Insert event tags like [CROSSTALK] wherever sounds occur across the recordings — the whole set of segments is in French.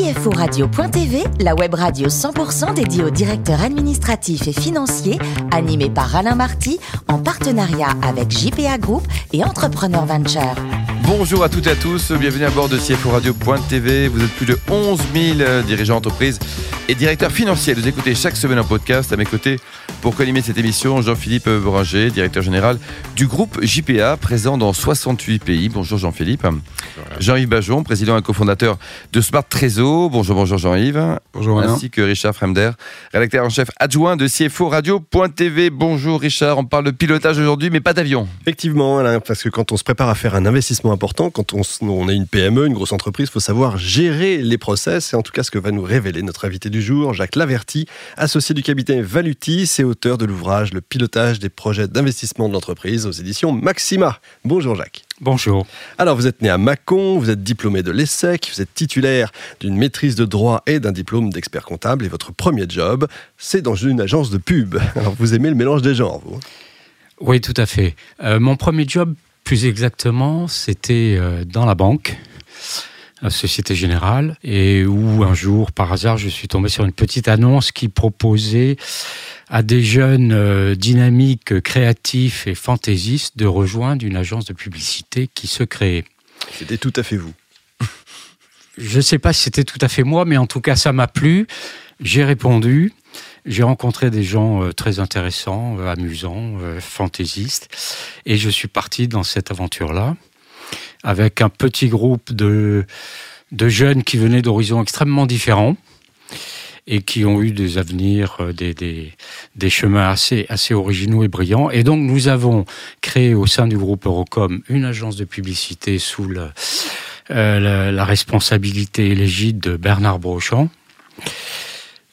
CFO Radio.tv, la web radio 100% dédiée aux directeurs administratifs et financiers, animée par Alain Marty, en partenariat avec JPA Group et Entrepreneur Venture. Bonjour à toutes et à tous, bienvenue à bord de CFO Radio.tv. Vous êtes plus de 11 000 dirigeants d'entreprise et directeurs financiers. Vous écoutez chaque semaine en podcast à mes côtés pour co-animer cette émission. Jean-Philippe Boranger, directeur général du groupe JPA, présent dans 68 pays. Bonjour Jean-Philippe. Jean-Yves Bajon, président et cofondateur de Smart Trésor. Bonjour, bonjour Jean-Yves. Bonjour Ainsi que Richard Fremder, rédacteur en chef adjoint de CFO Radio.tv. Bonjour Richard, on parle de pilotage aujourd'hui, mais pas d'avion. Effectivement, Alain, parce que quand on se prépare à faire un investissement important, quand on, on est une PME, une grosse entreprise, il faut savoir gérer les process. C'est en tout cas ce que va nous révéler notre invité du jour, Jacques Laverty, associé du cabinet Valutis et auteur de l'ouvrage Le pilotage des projets d'investissement de l'entreprise aux éditions Maxima. Bonjour Jacques. Bonjour. Alors, vous êtes né à Mâcon, vous êtes diplômé de l'ESSEC, vous êtes titulaire d'une maîtrise de droit et d'un diplôme d'expert comptable. Et votre premier job, c'est dans une agence de pub. [LAUGHS] Alors, vous aimez le mélange des genres, vous Oui, tout à fait. Euh, mon premier job, plus exactement, c'était euh, dans la banque. La Société Générale, et où un jour, par hasard, je suis tombé sur une petite annonce qui proposait à des jeunes euh, dynamiques, créatifs et fantaisistes de rejoindre une agence de publicité qui se créait. C'était tout à fait vous. Je ne sais pas si c'était tout à fait moi, mais en tout cas, ça m'a plu. J'ai répondu. J'ai rencontré des gens euh, très intéressants, euh, amusants, fantaisistes, et je suis parti dans cette aventure-là avec un petit groupe de, de jeunes qui venaient d'horizons extrêmement différents et qui ont eu des avenirs, euh, des, des, chemins assez, assez originaux et brillants. Et donc nous avons créé au sein du groupe Eurocom une agence de publicité sous euh, la, la, responsabilité et l'égide de Bernard Brochamp.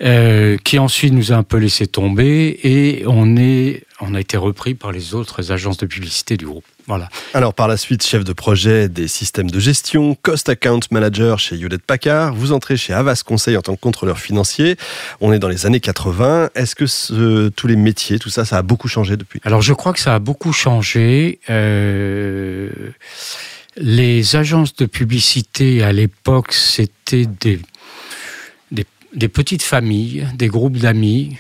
Euh, qui ensuite nous a un peu laissé tomber et on, est, on a été repris par les autres agences de publicité du groupe. Voilà. Alors par la suite, chef de projet des systèmes de gestion, cost account manager chez Hewlett Packard, vous entrez chez Havas Conseil en tant que contrôleur financier. On est dans les années 80. Est-ce que ce, tous les métiers, tout ça, ça a beaucoup changé depuis? Alors je crois que ça a beaucoup changé. Euh, les agences de publicité à l'époque, c'était des des petites familles, des groupes d'amis,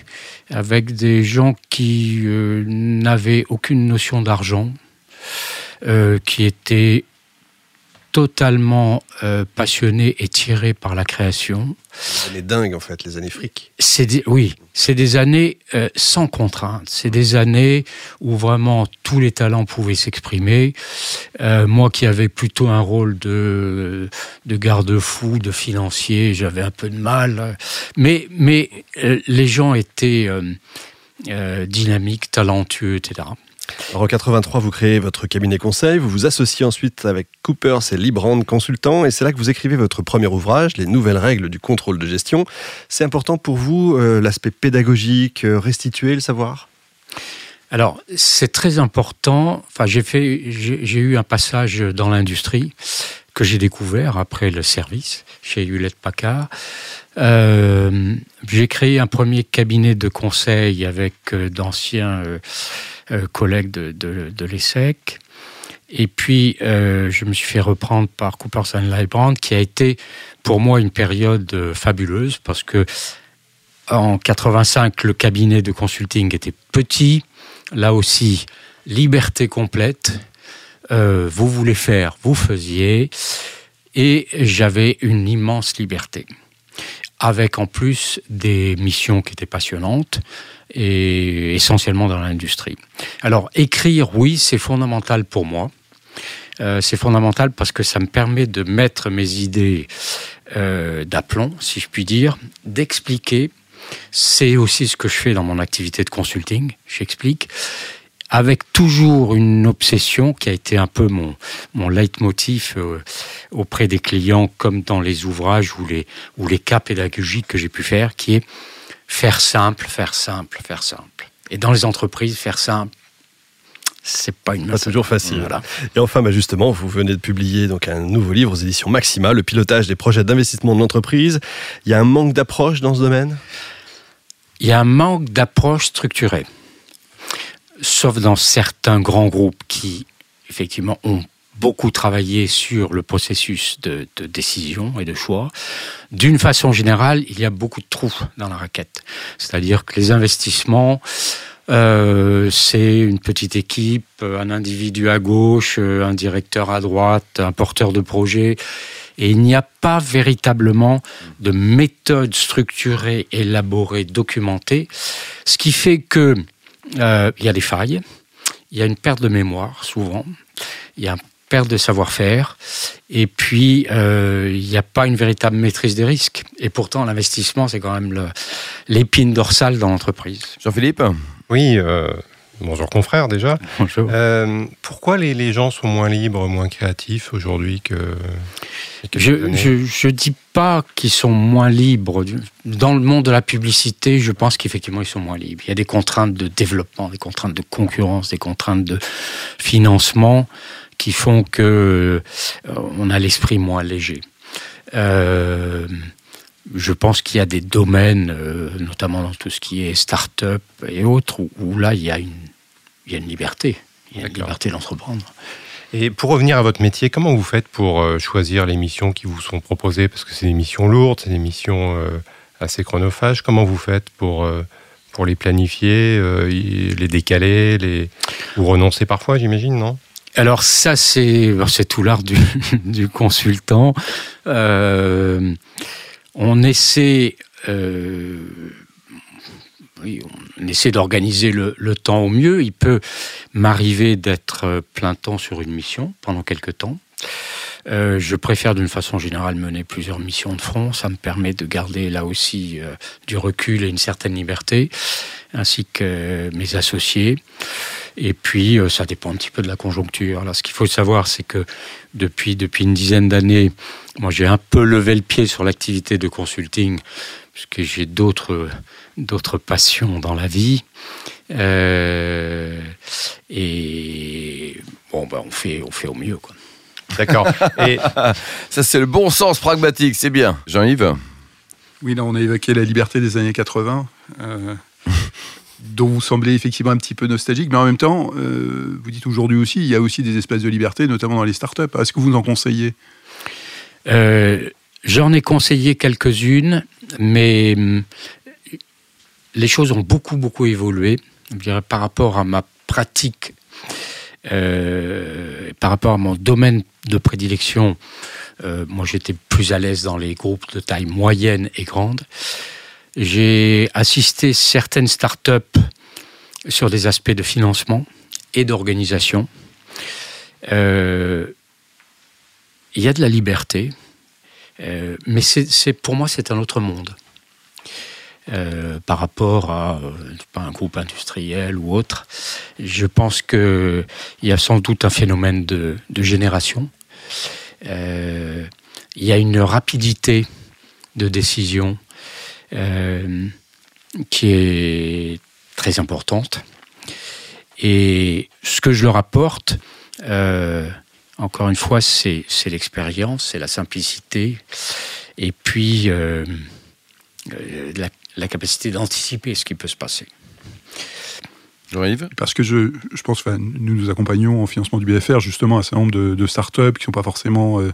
avec des gens qui euh, n'avaient aucune notion d'argent, euh, qui étaient totalement euh, passionné et tiré par la création. Les années dingues, en fait, les années fric. C'est oui, c'est des années euh, sans contrainte. C'est des années où vraiment tous les talents pouvaient s'exprimer. Euh, moi qui avais plutôt un rôle de, de garde-fou, de financier, j'avais un peu de mal. Mais, mais les gens étaient dynamiques, talentueux, etc. Alors en 83, vous créez votre cabinet conseil, vous vous associez ensuite avec Coopers et Librand Consultant, et c'est là que vous écrivez votre premier ouvrage, Les nouvelles règles du contrôle de gestion. C'est important pour vous euh, l'aspect pédagogique, euh, restituer le savoir? Alors, c'est très important. Enfin, j'ai fait, j'ai eu un passage dans l'industrie que j'ai découvert après le service chez Hewlett Packard. Euh, j'ai créé un premier cabinet de conseil avec d'anciens euh, collègues de, l'ESSEC. Et puis, euh, je me suis fait reprendre par Cooper Lybrand, qui a été pour moi une période euh, fabuleuse parce que en 85, le cabinet de consulting était petit. Là aussi, liberté complète. Vous voulez faire, vous faisiez. Et j'avais une immense liberté. Avec en plus des missions qui étaient passionnantes et essentiellement dans l'industrie. Alors écrire, oui, c'est fondamental pour moi. Euh, c'est fondamental parce que ça me permet de mettre mes idées euh, d'aplomb, si je puis dire, d'expliquer. C'est aussi ce que je fais dans mon activité de consulting. J'explique avec toujours une obsession qui a été un peu mon, mon leitmotiv euh, auprès des clients, comme dans les ouvrages ou les, ou les cas pédagogiques que j'ai pu faire, qui est faire simple, faire simple, faire simple. Et dans les entreprises, faire simple, c'est pas une pas toujours facile. Voilà. Et enfin, bah justement, vous venez de publier donc un nouveau livre aux éditions Maxima, le pilotage des projets d'investissement de l'entreprise. Il y a un manque d'approche dans ce domaine? Il y a un manque d'approche structurée, sauf dans certains grands groupes qui effectivement ont beaucoup travaillé sur le processus de, décision et de choix. D'une façon générale, il y a beaucoup de trous dans la raquette. C'est-à-dire que les investissements, euh, c'est une petite équipe, un individu à gauche, un directeur à droite, un porteur de projet. Et il n'y a pas véritablement de méthode structurée, élaborée, documentée, ce qui fait que euh, il y a des failles, il y a une perte de mémoire souvent, il y a une perte de savoir-faire, et puis euh, il n'y a pas une véritable maîtrise des risques. Et pourtant, l'investissement, c'est quand même l'épine dorsale dans l'entreprise. Jean-Philippe? Oui. Euh, bonjour confrère déjà. [LAUGHS] Bonjour. pourquoi les, les, gens sont moins libres, moins créatifs aujourd'hui que je ne dis pas qu'ils sont moins libres. Dans le monde de la publicité, je pense qu'effectivement, ils sont moins libres. Il y a des contraintes de développement, des contraintes de concurrence, des contraintes de financement qui font que euh, on a l'esprit moins léger. Euh, je pense qu'il y a des domaines, euh, notamment dans tout ce qui est start-up et autres, où, là, il y, a une, il y a une liberté. Il y a une liberté d'entreprendre. Et pour revenir à votre métier, comment vous faites pour euh, choisir les missions qui vous sont proposées? Parce que c'est des missions lourdes, c'est des missions euh, assez chronophages. Comment vous faites pour, euh, pour les planifier, les décaler les... Vous renoncez parfois, j'imagine, non? Alors ça, c'est tout l'art du, [LAUGHS] du, consultant. On essaie oui, on essaie d'organiser le, temps au mieux. Il peut m'arriver d'être euh, plein temps sur une mission pendant quelques temps. Euh, je préfère d'une façon générale mener plusieurs missions de front. Ça me permet de garder là aussi euh, du recul et une certaine liberté, ainsi que mes associés. Et puis, ça dépend un petit peu de la conjoncture. Là, ce qu'il faut savoir, c'est que depuis, depuis une dizaine d'années, moi, j'ai un peu levé le pied sur l'activité de consulting, puisque j'ai d'autres d'autres passions dans la vie. Euh, et bon, ben, on, fait, on fait au mieux. Quoi. D'accord. [LAUGHS] et ça, c'est le bon sens pragmatique, c'est bien. Jean-Yves? Oui, là, on a évoqué la liberté des années 80. Euh, dont vous semblez effectivement un petit peu nostalgique, mais en même temps, euh, vous dites aujourd'hui aussi, il y a aussi des espaces de liberté, notamment dans les startups. Est-ce que vous en conseillez? J'en ai conseillé quelques-unes, mais hum, les choses ont beaucoup, beaucoup évolué. par rapport à ma pratique, euh, par rapport à mon domaine de prédilection, euh, moi j'étais plus à l'aise dans les groupes de taille moyenne et grande. J'ai assisté certaines startups sur des aspects de financement et d'organisation. Euh, il y a de la liberté, mais c'est pour moi c'est un autre monde. Euh, par rapport à euh, un groupe industriel ou autre. Je pense qu'il y a sans doute un phénomène de, génération. Euh, il y a une rapidité de décision qui est très importante. Et ce que je leur apporte, encore une fois, c'est l'expérience, c'est la simplicité, et puis la, la capacité d'anticiper ce qui peut se passer. Jean-Yves Parce que je, je pense, enfin, nous nous accompagnons en financement du BFR justement un certain nombre de, de start-up qui ne sont pas forcément euh,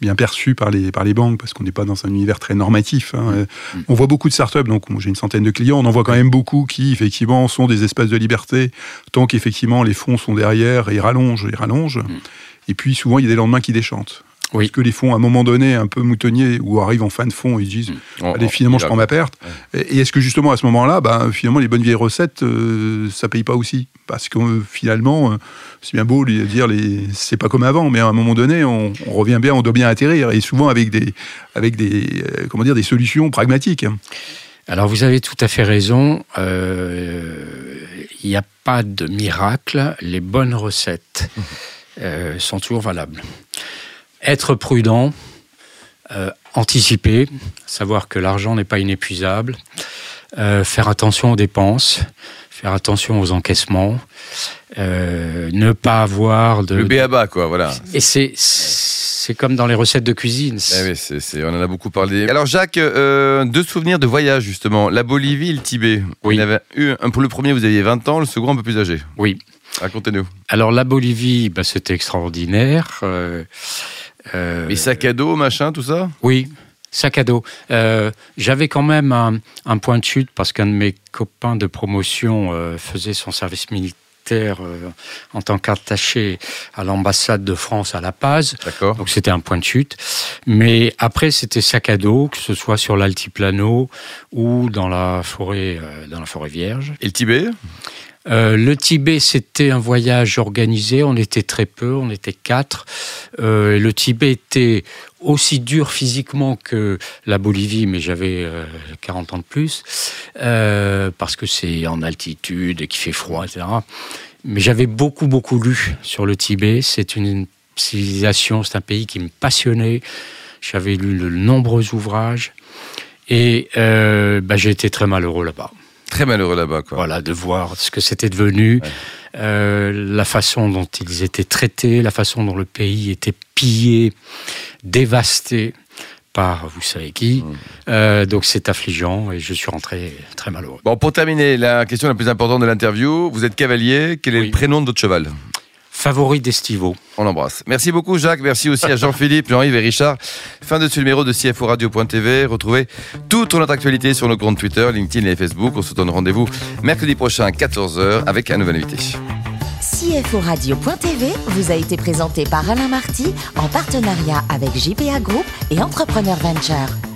bien perçus par les, par les banques parce qu'on n'est pas dans un univers très normatif. Hein. Mm. On voit beaucoup de start-up, donc j'ai une centaine de clients, on en voit quand même beaucoup qui effectivement sont des espaces de liberté tant qu'effectivement les fonds sont derrière et ils rallongent, ils rallongent. Mm. Et puis souvent il y a des lendemains qui déchantent. Oui. Parce que les fonds, à un moment donné, un peu moutonniers, ou arrivent en fin de fond, ils disent mmh. allez, finalement, je prends ma perte. Et est-ce que justement, à ce moment-là, ben, finalement, les bonnes vieilles recettes, euh, ça paye pas aussi? Parce que euh, finalement, euh, c'est bien beau lui dire les... c'est pas comme avant, mais à un moment donné, on, revient bien, on doit bien atterrir, et souvent avec des, avec des, comment dire, des solutions pragmatiques. Alors vous avez tout à fait raison. Il n'y a pas de miracle. Les bonnes recettes mmh. sont toujours valables être prudent, euh, anticiper, savoir que l'argent n'est pas inépuisable, euh, faire attention aux dépenses, faire attention aux encaissements, euh, ne pas avoir de... Le béaba, quoi, voilà. Et c'est... C'est comme dans les recettes de cuisine. Eh oui, on en a beaucoup parlé. Alors Jacques, deux souvenirs de voyage justement. La Bolivie et le Tibet. Oui. avait eu, pour le premier, vous aviez 20 ans, le second un peu plus âgé. Oui. Racontez-nous. Alors la Bolivie, bah, c'était extraordinaire. Euh, euh, Les sacs à dos, machin, tout ça? Oui, sac à dos. Euh, j'avais quand même un, point de chute parce qu'un de mes copains de promotion faisait son service militaire en tant qu'attaché à l'ambassade de France à La Paz. D'accord. Donc c'était un point de chute. Mais après, c'était sac à dos, que ce soit sur l'altiplano ou dans la forêt, dans la forêt vierge. Et le Tibet? Euh, le Tibet, c'était un voyage organisé. On était très peu, on était quatre. Euh, le Tibet était aussi dur physiquement que la Bolivie, mais j'avais 40 euh, ans de plus, parce que c'est en altitude et qu'il fait froid, etc. Mais j'avais beaucoup, beaucoup lu sur le Tibet. C'est une civilisation, c'est un pays qui me passionnait. J'avais lu de nombreux ouvrages. Et bah, j'ai été très malheureux là-bas. Très malheureux là-bas, quoi. Voilà, de voir ce que c'était devenu, euh, la façon dont ils étaient traités, la façon dont le pays était pillé, dévasté par vous savez qui. Mmh. Euh, donc c'est affligeant et je suis rentré très malheureux. Bon, pour terminer, la question la plus importante de l'interview, vous êtes cavalier, quel est le prénom de votre cheval? Favori d'Estivo. On l'embrasse. Merci beaucoup Jacques, merci aussi à Jean-Philippe, [LAUGHS] Jean-Yves et Richard. Fin de ce numéro de CFO Radio.tv. Retrouvez toute notre actualité sur nos comptes Twitter, LinkedIn et Facebook. On se donne rendez-vous mercredi prochain à 14h avec un nouvel invité. CFO Radio.tv vous a été présenté par Alain Marty en partenariat avec JPA Group et Entrepreneur Venture.